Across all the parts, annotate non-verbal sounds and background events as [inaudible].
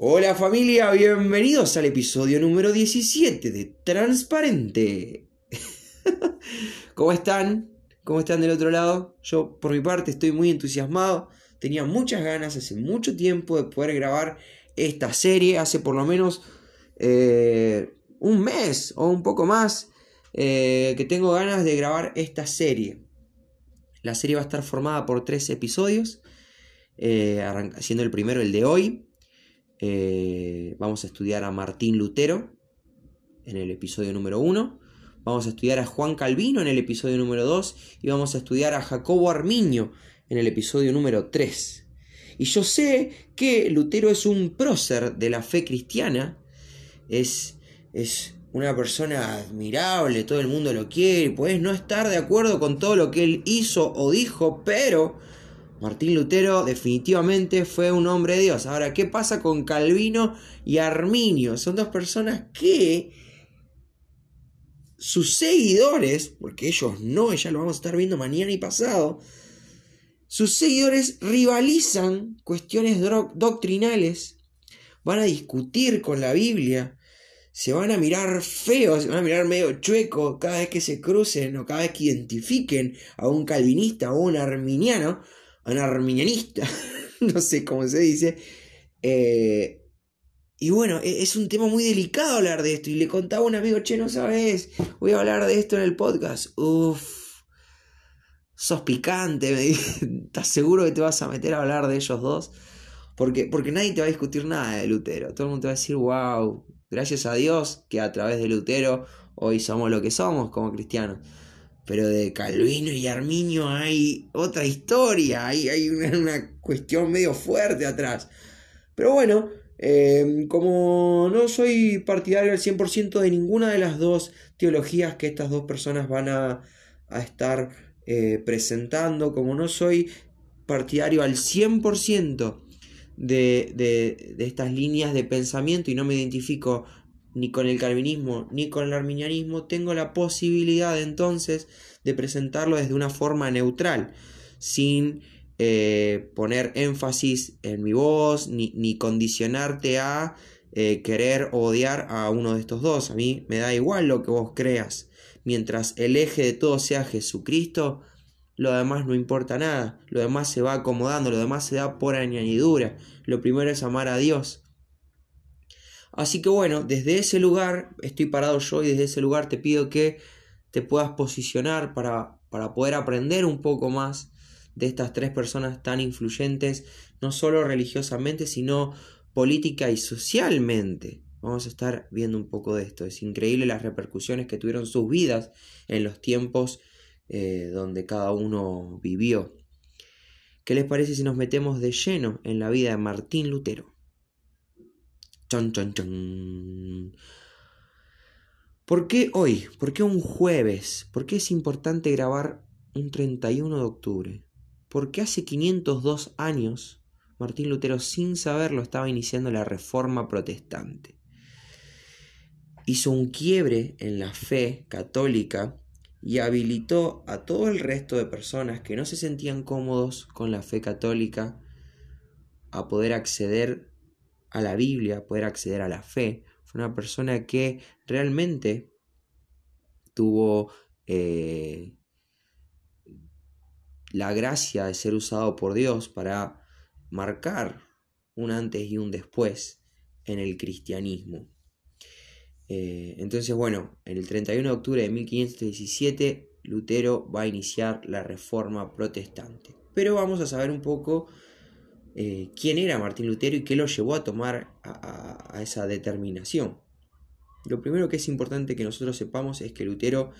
Hola familia, bienvenidos al episodio número 17 de Transparente. [laughs] ¿Cómo están? ¿Cómo están del otro lado? Yo por mi parte estoy muy entusiasmado. Tenía muchas ganas hace mucho tiempo de poder grabar esta serie. Hace por lo menos eh, un mes o un poco más eh, que tengo ganas de grabar esta serie. La serie va a estar formada por tres episodios. Eh, siendo el primero el de hoy. Eh, vamos a estudiar a Martín Lutero en el episodio número 1. Vamos a estudiar a Juan Calvino en el episodio número 2. Y vamos a estudiar a Jacobo Armiño en el episodio número 3. Y yo sé que Lutero es un prócer de la fe cristiana. Es, es una persona admirable, todo el mundo lo quiere. Puedes no estar de acuerdo con todo lo que él hizo o dijo, pero Martín Lutero definitivamente fue un hombre de Dios. Ahora, ¿qué pasa con Calvino y Arminio? Son dos personas que sus seguidores, porque ellos no, ya lo vamos a estar viendo mañana y pasado, sus seguidores rivalizan cuestiones doctrinales, van a discutir con la Biblia, se van a mirar feos, se van a mirar medio chueco cada vez que se crucen o cada vez que identifiquen a un calvinista o un arminiano, un arminianista, [laughs] no sé cómo se dice. Eh, y bueno, e-, es un tema muy delicado hablar de esto. Y le contaba a un amigo, che, no sabes, voy a hablar de esto en el podcast. Uf, sos picante, me ¿estás [laughs] seguro que te vas a meter a hablar de ellos dos? Porque, porque nadie te va a discutir nada de Lutero. Todo el mundo te va a decir, wow, gracias a Dios que a través de Lutero hoy somos lo que somos como cristianos. Pero de Calvino y Arminio hay otra historia, hay, hay una, cuestión medio fuerte atrás. Pero bueno, eh, como no soy partidario al 100% de ninguna de las dos teologías que estas dos personas van a, estar eh, presentando, como no soy partidario al 100% de, de, de estas líneas de pensamiento y no me identifico ni con el calvinismo ni con el arminianismo, tengo la posibilidad entonces de presentarlo desde una forma neutral, sin eh, poner énfasis en mi voz, ni, condicionarte a eh, querer odiar a uno de estos dos. A mí me da igual lo que vos creas. Mientras el eje de todo sea Jesucristo, lo demás no importa nada. Lo demás se va acomodando, lo demás se da por añadidura. Lo primero es amar a Dios. Así que bueno, desde ese lugar estoy parado yo y desde ese lugar te pido que te puedas posicionar para, para poder aprender un poco más de estas tres personas tan influyentes, no solo religiosamente, sino política y socialmente. Vamos a estar viendo un poco de esto. Es increíble las repercusiones que tuvieron sus vidas en los tiempos eh, donde cada uno vivió. ¿Qué les parece si nos metemos de lleno en la vida de Martín Lutero? ¿Por qué hoy? ¿Por qué un jueves? ¿Por qué es importante grabar un 31 de octubre? Porque hace 502 años Martín Lutero, sin saberlo, estaba iniciando la reforma protestante. Hizo un quiebre en la fe católica y habilitó a todo el resto de personas que no se sentían cómodos con la fe católica a poder acceder a la Biblia, poder acceder a la fe. Fue una persona que realmente tuvo eh, la gracia de ser usado por Dios para marcar un antes y un después en el cristianismo. Eh, entonces, bueno, en el 31 de octubre de 1517, Lutero va a iniciar la reforma protestante. Pero vamos a saber un poco eh, quién era Martín Lutero y qué lo llevó a tomar a, esa determinación. Lo primero que es importante que nosotros sepamos es que Lutero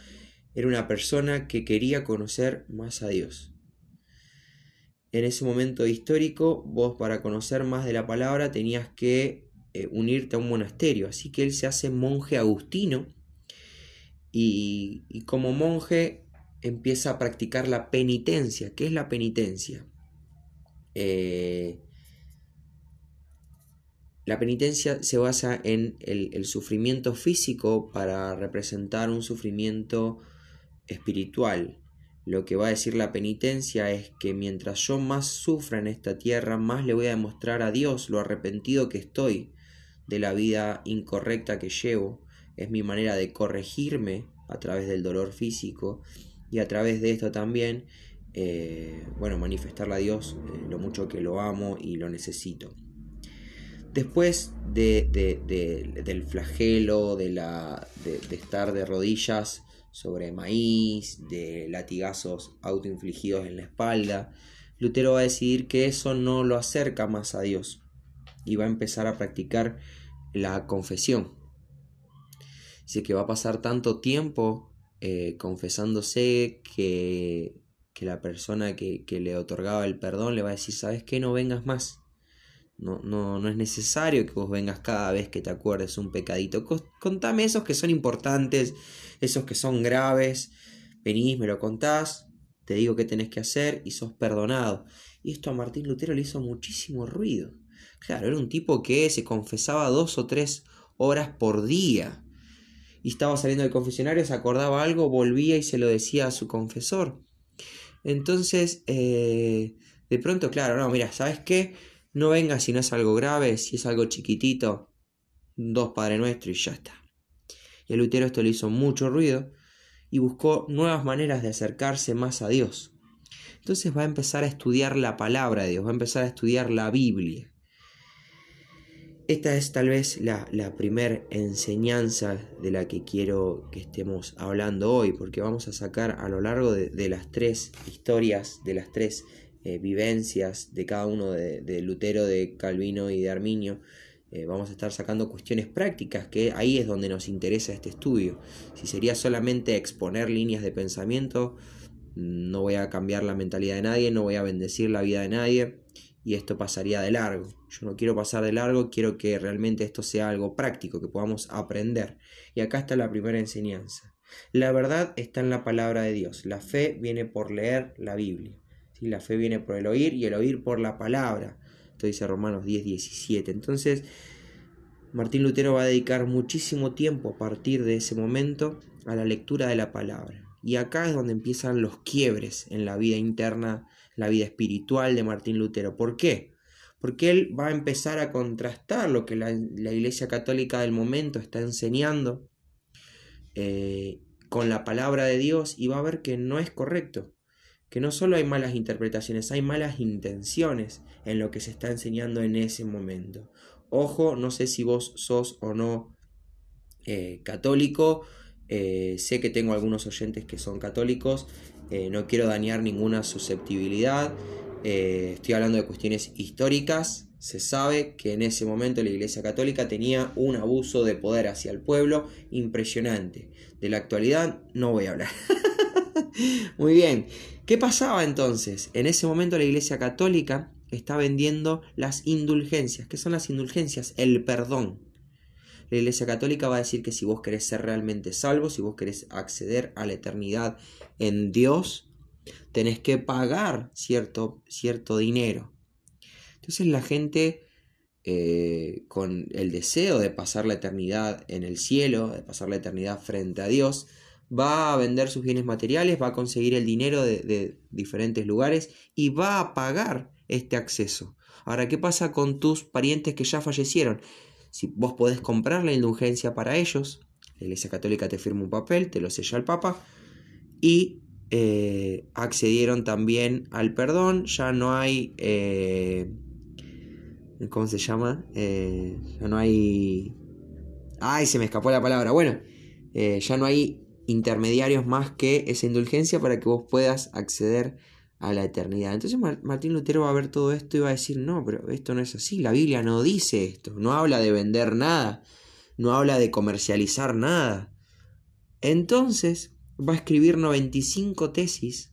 era una persona que quería conocer más a Dios. En ese momento histórico, vos para conocer más de la palabra tenías que eh, unirte a un monasterio. Así que él se hace monje agustino y, y como monje empieza a practicar la penitencia. ¿Qué es la penitencia? Eh, la penitencia se basa en el, sufrimiento físico para representar un sufrimiento espiritual. lo que va a decir la penitencia es que mientras yo más sufra en esta tierra, más le voy a demostrar a Dios lo arrepentido que estoy de la vida incorrecta que llevo. Es mi manera de corregirme a través del dolor físico y a través de esto también, eh, bueno, manifestarle a Dios eh, lo mucho que lo amo y lo necesito. Después de, del flagelo, de, la, de estar de rodillas, sobre maíz, de latigazos autoinfligidos en la espalda, Lutero va a decidir que eso no lo acerca más a Dios y va a empezar a practicar la confesión. Dice que va a pasar tanto tiempo eh, confesándose que, que la persona que, que, le otorgaba el perdón le va a decir, ¿sabes qué? No vengas más. No, no, no es necesario que vos vengas cada vez que te acuerdes un pecadito. Contame esos que son importantes, esos que son graves. Venís, me lo contás, te digo qué tenés que hacer y sos perdonado. Y esto a Martín Lutero le hizo muchísimo ruido. Claro, era un tipo que se confesaba dos o tres horas por día. Y estaba saliendo del confesionario, se acordaba algo, volvía y se lo decía a su confesor. Entonces, eh, de pronto, claro, no, mira, ¿sabes qué? No venga si no es algo grave, si es algo chiquitito, dos Padre Nuestro y ya está. Y a Lutero esto le hizo mucho ruido y buscó nuevas maneras de acercarse más a Dios. Entonces va a empezar a estudiar la palabra de Dios, va a empezar a estudiar la Biblia. Esta es tal vez la, la primera enseñanza de la que quiero que estemos hablando hoy, porque vamos a sacar a lo largo de, de las tres historias, de las tres eh, vivencias de cada uno de, Lutero, de Calvino y de Arminio, eh, vamos a estar sacando cuestiones prácticas, que ahí es donde nos interesa este estudio. Si sería solamente exponer líneas de pensamiento, no voy a cambiar la mentalidad de nadie, no voy a bendecir la vida de nadie y esto pasaría de largo. Yo no quiero pasar de largo, quiero que realmente esto sea algo práctico, que podamos aprender. Y acá está la primera enseñanza. La verdad está en la palabra de Dios. La fe viene por leer la Biblia. La fe viene por el oír y el oír por la palabra. Esto dice Romanos 10, 17. Entonces, Martín Lutero va a dedicar muchísimo tiempo a partir de ese momento a la lectura de la palabra. Y acá es donde empiezan los quiebres en la vida interna, la vida espiritual de Martín Lutero. ¿Por qué? Porque él va a empezar a contrastar lo que la, Iglesia Católica del momento está enseñando eh, con la palabra de Dios y va a ver que no es correcto que no solo hay malas interpretaciones, hay malas intenciones en lo que se está enseñando en ese momento. Ojo, no sé si vos sos o no eh, católico, eh, sé que tengo algunos oyentes que son católicos, eh, no quiero dañar ninguna susceptibilidad, estoy hablando de cuestiones históricas, se sabe que en ese momento la Iglesia Católica tenía un abuso de poder hacia el pueblo impresionante. De la actualidad no voy a hablar. [laughs] Muy bien. ¿Qué pasaba entonces? En ese momento la Iglesia Católica está vendiendo las indulgencias. ¿Qué son las indulgencias? El perdón. La Iglesia Católica va a decir que si vos querés ser realmente salvo, si vos querés acceder a la eternidad en Dios, tenés que pagar cierto, cierto dinero. Entonces la gente eh, con el deseo de pasar la eternidad en el cielo, de pasar la eternidad frente a Dios, va a vender sus bienes materiales, va a conseguir el dinero de, diferentes lugares y va a pagar este acceso. Ahora, ¿qué pasa con tus parientes que ya fallecieron? Si vos podés comprar la indulgencia para ellos, la Iglesia Católica te firma un papel, te lo sella el Papa, y eh, accedieron también al perdón, ya no hay... Eh, ¿Cómo se llama? Eh, ya no hay... Ay, se me escapó la palabra. Bueno, ya no hay intermediarios más que esa indulgencia para que vos puedas acceder a la eternidad. Entonces Martín Lutero va a ver todo esto y va a decir, no, pero esto no es así, la Biblia no dice esto, no habla de vender nada, no habla de comercializar nada. Entonces va a escribir 95 tesis,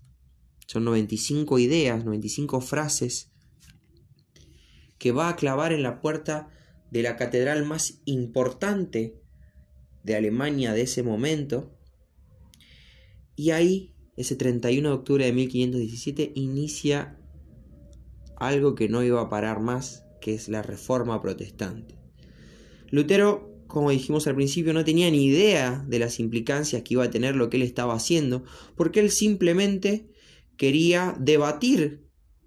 son 95 ideas, 95 frases, que va a clavar en la puerta de la catedral más importante de Alemania de ese momento, y ahí, ese 31 de octubre de 1517, inicia algo que no iba a parar más, que es la reforma protestante. Lutero como dijimos al principio, no tenía ni idea de las implicancias que iba a tener lo que él estaba haciendo, porque él simplemente quería debatir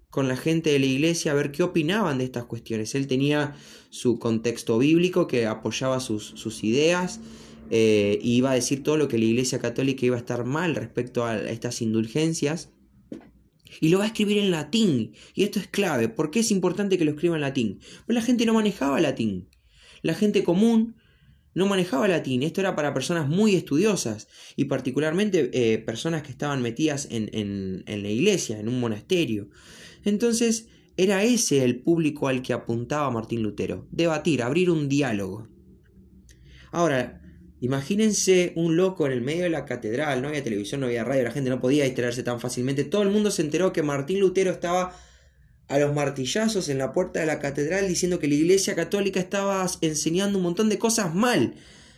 con la gente de la iglesia a ver qué opinaban de estas cuestiones. Él tenía su contexto bíblico que apoyaba sus, ideas e iba a decir todo lo que la iglesia católica iba a estar mal respecto a estas indulgencias. Y lo va a escribir en latín. Y esto es clave. ¿Por qué es importante que lo escriba en latín? Pues la gente no manejaba latín. La gente común no manejaba latín. Esto era para personas muy estudiosas y particularmente eh, personas que estaban metidas en, en la iglesia, en un monasterio. Entonces era ese el público al que apuntaba Martín Lutero. Debatir, abrir un diálogo. Ahora, Imagínense un loco en el medio de la catedral, no había televisión, no había radio, la gente no podía distraerse tan fácilmente. Todo el mundo se enteró que Martín Lutero estaba a los martillazos en la puerta de la catedral diciendo que la iglesia católica estaba enseñando un montón de cosas mal.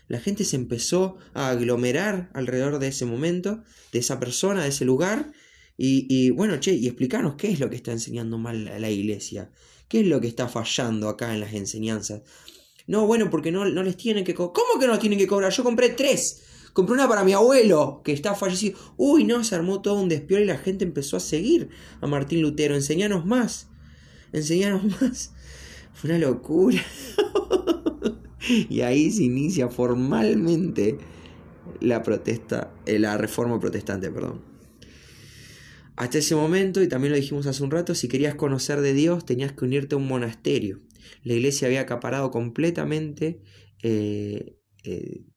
La gente se empezó a aglomerar alrededor de ese momento, de esa persona, de ese lugar. Y, bueno, che, y explicarnos qué es lo que está enseñando mal la iglesia. ¿Qué es lo que está fallando acá en las enseñanzas? No, bueno, porque no, no les tienen que cobrar. ¿Cómo que no tienen que cobrar? Yo compré tres. Compré una para mi abuelo, que está fallecido. Uy, no, se armó todo un despiol y la gente empezó a seguir a Martín Lutero. Enseñanos más. Enseñanos [laughs] más. Fue una locura. [laughs] y ahí se inicia formalmente la protesta, eh, la reforma protestante, perdón. Hasta ese momento, y también lo dijimos hace un rato, si querías conocer de Dios tenías que unirte a un monasterio. La iglesia había acaparado completamente eh, eh,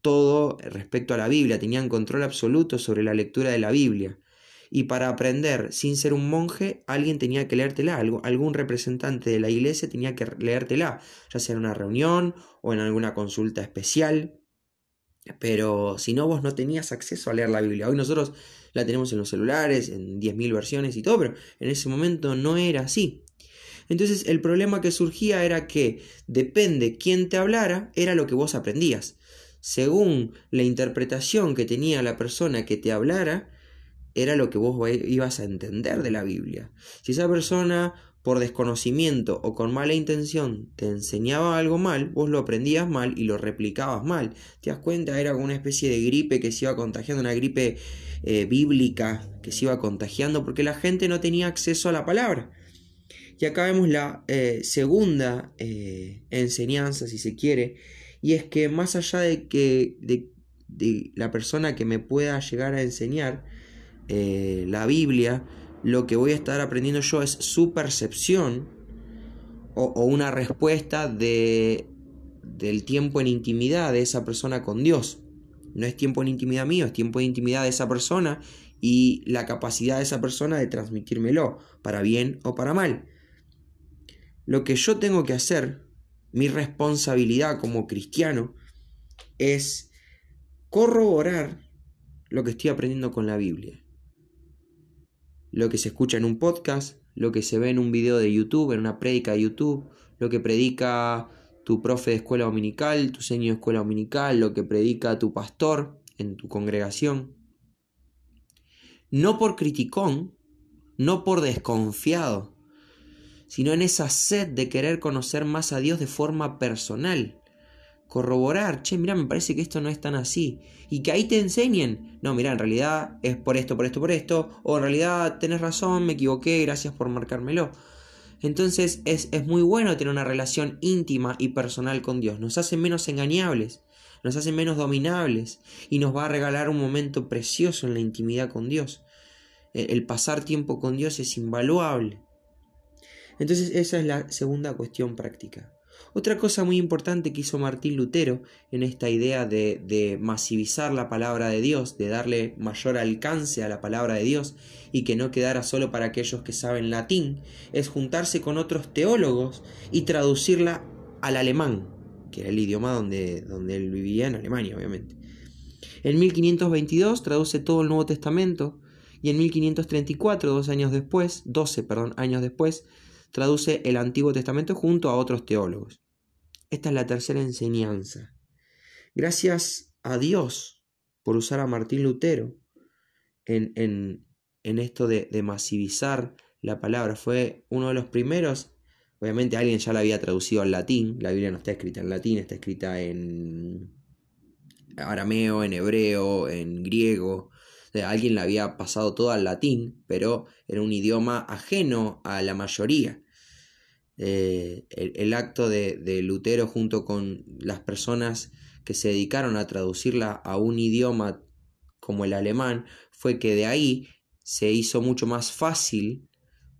todo respecto a la Biblia, tenían control absoluto sobre la lectura de la Biblia. Y para aprender sin ser un monje, alguien tenía que leértela, algún representante de la iglesia tenía que leértela, ya sea en una reunión o en alguna consulta especial. Pero si no, vos no tenías acceso a leer la Biblia. Hoy nosotros la tenemos en los celulares, en 10.000 versiones y todo, pero en ese momento no era así. Entonces el problema que surgía era que depende quién te hablara, era lo que vos aprendías. Según la interpretación que tenía la persona que te hablara, era lo que vos ibas a entender de la Biblia. Si esa persona por desconocimiento o con mala intención te enseñaba algo mal, vos lo aprendías mal y lo replicabas mal. ¿Te das cuenta? Era como una especie de gripe que se iba contagiando, una gripe eh, bíblica que se iba contagiando porque la gente no tenía acceso a la palabra. Y acá vemos la eh, segunda eh, enseñanza, si se quiere, y es que más allá de que de, la persona que me pueda llegar a enseñar la Biblia, lo que voy a estar aprendiendo yo es su percepción o, una respuesta de, del tiempo en intimidad de esa persona con Dios. No es tiempo en intimidad mío, es tiempo en intimidad de esa persona y la capacidad de esa persona de transmitírmelo, para bien o para mal. Lo que yo tengo que hacer, mi responsabilidad como cristiano, es corroborar lo que estoy aprendiendo con la Biblia. Lo que se escucha en un podcast, lo que se ve en un video de YouTube, en una prédica de YouTube, lo que predica tu profe de escuela dominical, tu señor de escuela dominical, lo que predica tu pastor en tu congregación. No por criticón, no por desconfiado, sino en esa sed de querer conocer más a Dios de forma personal. Corroborar, che, mira, me parece que esto no es tan así. Y que ahí te enseñen, no, mira, en realidad es por esto, por esto, por esto. O en realidad tenés razón, me equivoqué, gracias por marcármelo. Entonces es, es muy bueno tener una relación íntima y personal con Dios. Nos hace menos engañables, nos hace menos dominables y nos va a regalar un momento precioso en la intimidad con Dios. El pasar tiempo con Dios es invaluable. Entonces esa es la segunda cuestión práctica. Otra cosa muy importante que hizo Martín Lutero en esta idea de, de, masivizar la palabra de Dios, de darle mayor alcance a la palabra de Dios y que no quedara solo para aquellos que saben latín, es juntarse con otros teólogos y traducirla al alemán, que era el idioma donde, donde él vivía en Alemania, obviamente. En 1522 traduce todo el Nuevo Testamento y en 1534, dos años después, 12 perdón, años después, traduce el Antiguo Testamento junto a otros teólogos. Esta es la tercera enseñanza. Gracias a Dios por usar a Martín Lutero en, en, en esto de, de masivizar la palabra. Fue uno de los primeros Obviamente alguien ya la había traducido al latín, la Biblia no está escrita en latín, está escrita en arameo, en hebreo, en griego. Alguien la había pasado todo al latín, pero era un idioma ajeno a la mayoría. Eh, el, acto de, Lutero junto con las personas que se dedicaron a traducirla a un idioma como el alemán fue que de ahí se hizo mucho más fácil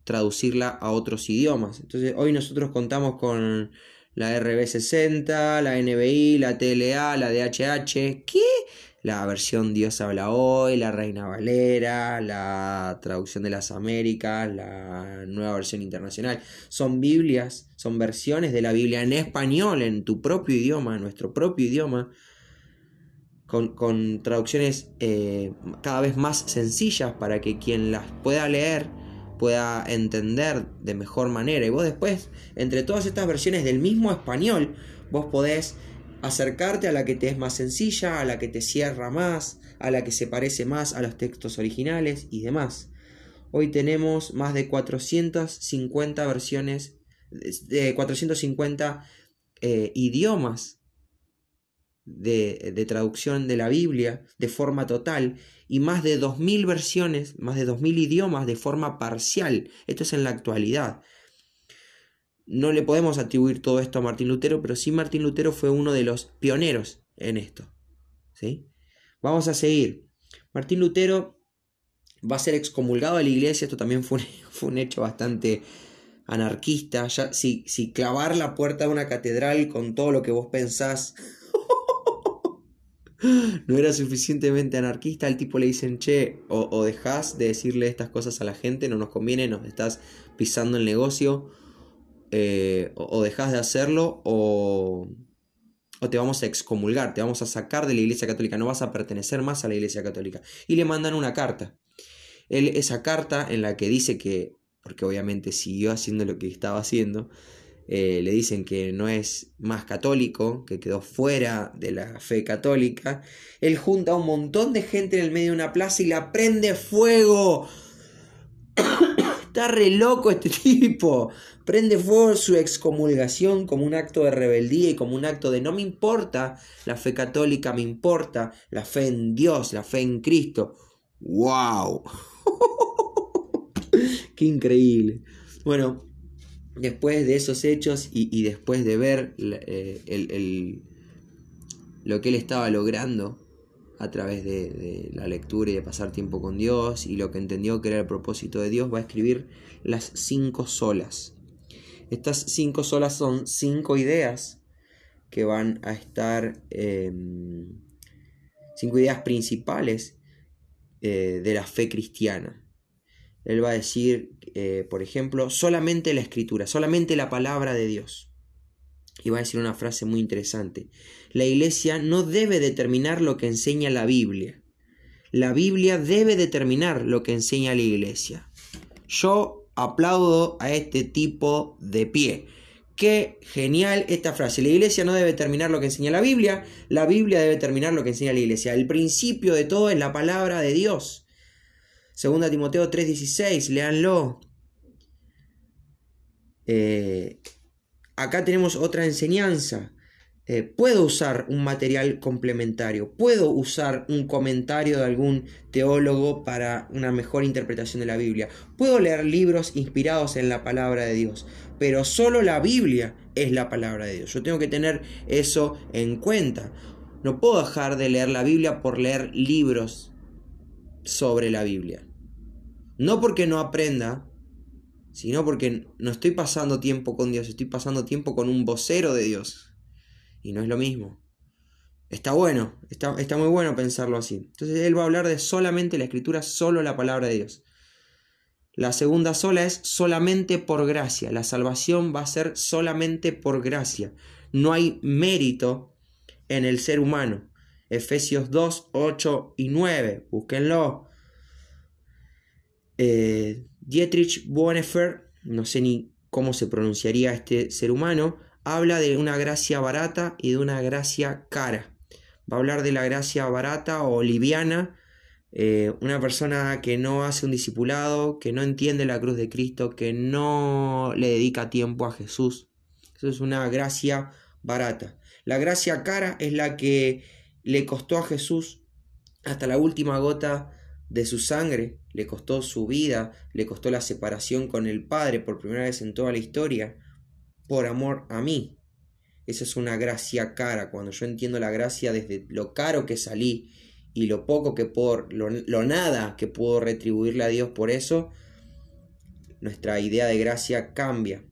traducirla a otros idiomas. Entonces hoy nosotros contamos con la RB60, la NBI, la TLA, la DHH, ¿qué? La versión Dios habla hoy, la Reina Valera, la traducción de las Américas, la nueva versión internacional. Son Biblias, son versiones de la Biblia en español, en tu propio idioma, en nuestro propio idioma, con, traducciones eh, cada vez más sencillas para que quien las pueda leer pueda entender de mejor manera. Y vos después, entre todas estas versiones del mismo español, vos podés acercarte a la que te es más sencilla, a la que te cierra más, a la que se parece más a los textos originales y demás. Hoy tenemos más de 450 versiones, de 450 eh, idiomas de, traducción de la Biblia de forma total y más de 2.000 versiones, más de 2.000 idiomas de forma parcial. Esto es en la actualidad. No le podemos atribuir todo esto a Martín Lutero, pero sí Martín Lutero fue uno de los pioneros en esto. ¿sí? Vamos a seguir. Martín Lutero va a ser excomulgado de la iglesia. Esto también fue un, [laughs] fue un hecho bastante anarquista. Ya, si, si clavar la puerta de una catedral con todo lo que vos pensás [laughs] no era suficientemente anarquista, al tipo le dicen, che, o, o dejás de decirle estas cosas a la gente, no nos conviene, nos estás pisando el negocio, eh, o, dejás de hacerlo, o, o te vamos a excomulgar, te vamos a sacar de la Iglesia Católica, no vas a pertenecer más a la Iglesia Católica. Y le mandan una carta. Él, esa carta en la que dice que, porque obviamente siguió haciendo lo que estaba haciendo, eh, le dicen que no es más católico, que quedó fuera de la fe católica, él junta a un montón de gente en el medio de una plaza y la prende fuego. Está re loco este [laughs] tipo. Prende fuego su excomulgación como un acto de rebeldía y como un acto de no me importa la fe católica, me importa la fe en Dios, la fe en Cristo. ¡Wow! [laughs] ¡Qué increíble! Bueno, después de esos hechos y, después de ver eh, lo que él estaba logrando a través de, la lectura y de pasar tiempo con Dios y lo que entendió que era el propósito de Dios, va a escribir las cinco solas. Estas cinco solas son cinco ideas que van a estar, em, cinco ideas principales eh, de la fe cristiana. Él va a decir, eh, por ejemplo, solamente la escritura, solamente la palabra de Dios. Y va a decir una frase muy interesante. La iglesia no debe determinar lo que enseña la Biblia. La Biblia debe determinar lo que enseña la iglesia. Yo aplaudo a este tipo de pie. Qué genial esta frase. La iglesia no debe determinar lo que enseña la Biblia, la Biblia debe determinar lo que enseña la iglesia. El principio de todo es la palabra de Dios. Segunda Timoteo 3:16, léanlo. Eh, acá tenemos otra enseñanza. Eh, puedo usar un material complementario, puedo usar un comentario de algún teólogo para una mejor interpretación de la Biblia, puedo leer libros inspirados en la palabra de Dios, pero solo la Biblia es la palabra de Dios. Yo tengo que tener eso en cuenta. No puedo dejar de leer la Biblia por leer libros sobre la Biblia. No porque no aprenda, sino porque no estoy pasando tiempo con Dios, estoy pasando tiempo con un vocero de Dios. Y no es lo mismo. Está bueno, está, está muy bueno pensarlo así. Entonces él va a hablar de solamente la escritura, solo la palabra de Dios. La segunda sola es solamente por gracia. La salvación va a ser solamente por gracia. No hay mérito en el ser humano. Efesios 2, 8 y 9. Búsquenlo. Eh, Dietrich Bonhoeffer, no sé ni cómo se pronunciaría este ser humano, habla de una gracia barata y de una gracia cara. Va a hablar de la gracia barata o liviana Eh, una persona que no hace un discipulado, que no entiende la cruz de Cristo, que no le dedica tiempo a Jesús. Eso es una gracia barata. La gracia cara es la que le costó a Jesús hasta la última gota de su sangre, le costó su vida, le costó la separación con el Padre por primera vez en toda la historia, por amor a mí. Esa es una gracia cara, cuando yo entiendo la gracia desde lo caro que salí y lo poco que puedo, lo, nada que puedo retribuirle a Dios por eso, nuestra idea de gracia cambia.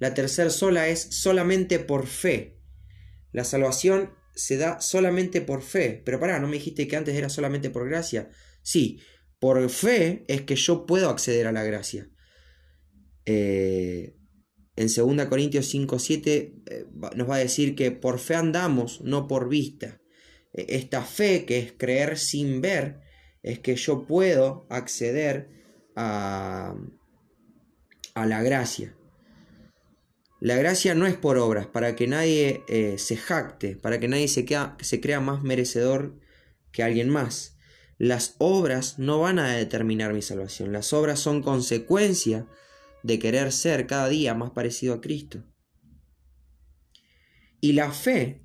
La tercera sola es solamente por fe. La salvación se da solamente por fe. Pero pará, ¿no me dijiste que antes era solamente por gracia? Sí, por fe es que yo puedo acceder a la gracia. Eh, en 2 Corintios 5, 7 eh, nos va a decir que por fe andamos, no por vista. E, esta fe, que es creer sin ver, es que yo puedo acceder a, a la gracia. La gracia no es por obras, para que nadie eh, se jacte, para que nadie se, se crea más merecedor que alguien más. Las obras no van a determinar mi salvación, las obras son consecuencia de querer ser cada día más parecido a Cristo. Y la fe,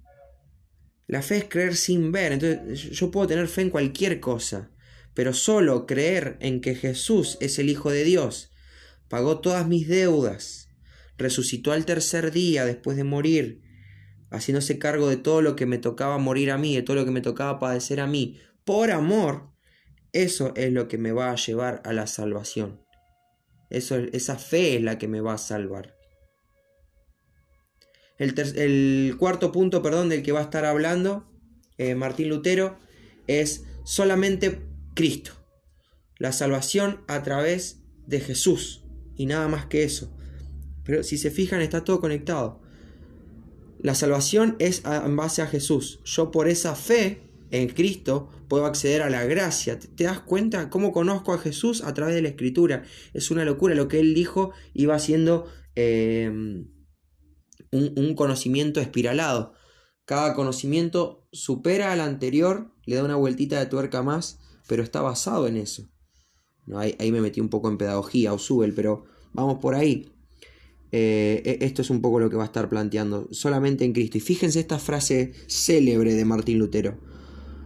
la fe es creer sin ver, entonces yo puedo tener fe en cualquier cosa, pero solo creer en que Jesús es el Hijo de Dios, pagó todas mis deudas, resucitó al tercer día después de morir, haciéndose cargo de todo lo que me tocaba morir a mí, de todo lo que me tocaba padecer a mí, por amor, eso es lo que me va a llevar a la salvación. Eso, esa fe es la que me va a salvar. El, cuarto punto, perdón, del que va a estar hablando eh, Martín Lutero es solamente Cristo. La salvación a través de Jesús y nada más que eso. Pero si se fijan está todo conectado. La salvación es en base a Jesús. Yo por esa fe en Cristo puedo acceder a la gracia. ¿Te, das cuenta cómo conozco a Jesús a través de la escritura? Es una locura. Lo que él dijo iba siendo eh, un, conocimiento espiralado. Cada conocimiento supera al anterior, le da una vueltita de tuerca más, pero está basado en eso. No, ahí, me metí un poco en pedagogía o subel, pero vamos por ahí. Eh, e, esto es un poco lo que va a estar planteando, solamente en Cristo. Y fíjense esta frase célebre de Martín Lutero.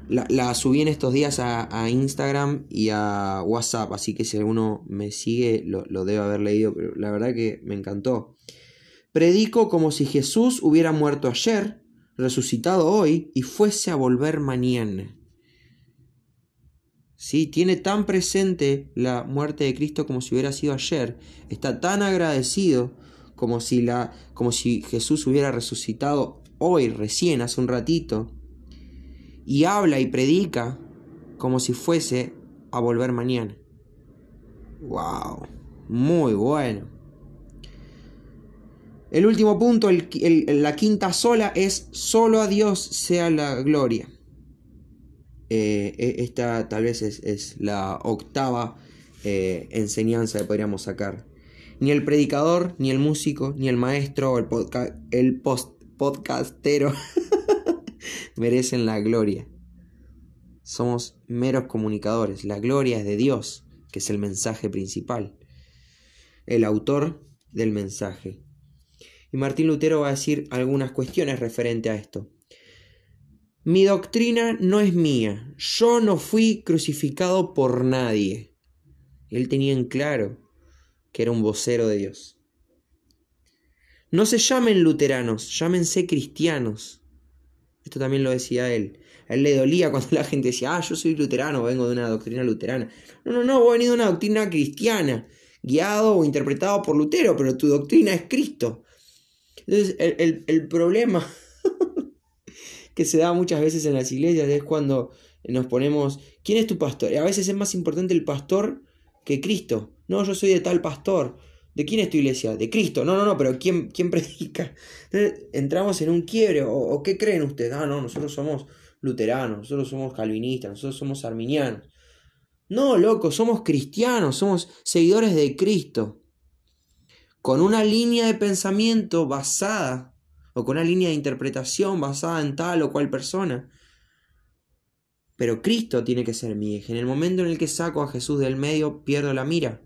La, subí en estos días a, Instagram y a WhatsApp, así que si alguno me sigue lo, lo debe haber leído, pero la verdad que me encantó. Predico como si Jesús hubiera muerto ayer, resucitado hoy y fuese a volver mañana. ¿Sí? Tiene tan presente la muerte de Cristo como si hubiera sido ayer. Está tan agradecido como si, la, como si Jesús hubiera resucitado hoy, recién, hace un ratito y habla y predica como si fuese a volver mañana. ¡Wow! Muy bueno. El último punto, la quinta sola, es solo a Dios sea la gloria. Eh, e, esta tal vez es, la octava eh, enseñanza que podríamos sacar. Ni el predicador, ni el músico, ni el maestro o el, el post podcastero [laughs] merecen la gloria. Somos meros comunicadores. La gloria es de Dios, que es el mensaje principal. El autor del mensaje. Y Martín Lutero va a decir algunas cuestiones referente a esto. Mi doctrina no es mía. Yo no fui crucificado por nadie. Él tenía en claro que era un vocero de Dios. No se llamen luteranos, llámense cristianos. Esto también lo decía él. A él le dolía cuando la gente decía, ah, yo soy luterano, vengo de una doctrina luterana. No, no, no, vos venís de una doctrina cristiana, guiado o interpretado por Lutero, pero tu doctrina es Cristo. Entonces, el, problema [laughs] que se da muchas veces en las iglesias es cuando nos ponemos, ¿quién es tu pastor? Y a veces es más importante el pastor que Cristo. No, yo soy de tal pastor. ¿De quién es tu iglesia? De Cristo. No, no, no, pero ¿quién, quién [laughs] predica? Entonces, entramos en un quiebre. ¿O, qué creen ustedes? Ah, no, nosotros somos luteranos, nosotros somos calvinistas, nosotros somos arminianos. No, loco, somos cristianos, somos seguidores de Cristo. Con una línea de pensamiento basada, o con una línea de interpretación basada en tal o cual persona. Pero Cristo tiene que ser mi eje. En el momento en el que saco a Jesús del medio, pierdo la mira.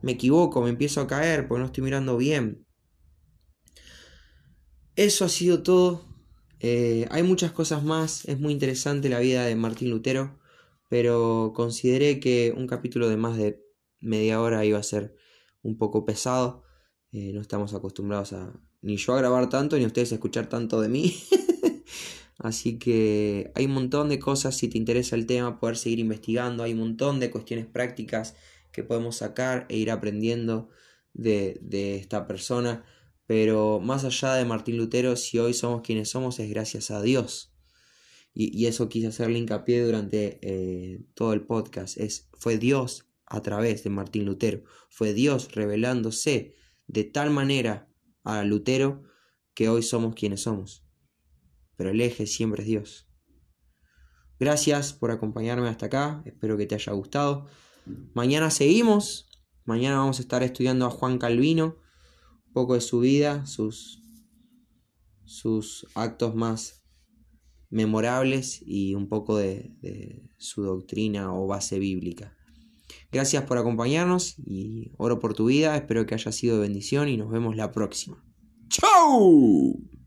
Me equivoco, me empiezo a caer porque no estoy mirando bien. Eso ha sido todo. Eh, hay muchas cosas más. Es muy interesante la vida de Martín Lutero, pero consideré que un capítulo de más de media hora iba a ser un poco pesado. Eh, no estamos acostumbrados a ni yo a grabar tanto ni ustedes a escuchar tanto de mí. [laughs] Así que hay un montón de cosas, si te interesa el tema, poder seguir investigando, hay un montón de cuestiones prácticas que podemos sacar e ir aprendiendo de, de esta persona. Pero más allá de Martín Lutero, si hoy somos quienes somos es gracias a Dios. Y, y eso quise hacerle hincapié durante eh, todo el podcast. Es, fue Dios a través de Martín Lutero. Fue Dios revelándose de tal manera a Lutero que hoy somos quienes somos. Pero el eje siempre es Dios. Gracias por acompañarme hasta acá. Espero que te haya gustado. Mañana seguimos. Mañana vamos a estar estudiando a Juan Calvino. Un poco de su vida, sus, sus actos más memorables y un poco de, su doctrina o base bíblica. Gracias por acompañarnos y oro por tu vida. Espero que haya sido de bendición y nos vemos la próxima. ¡Chao!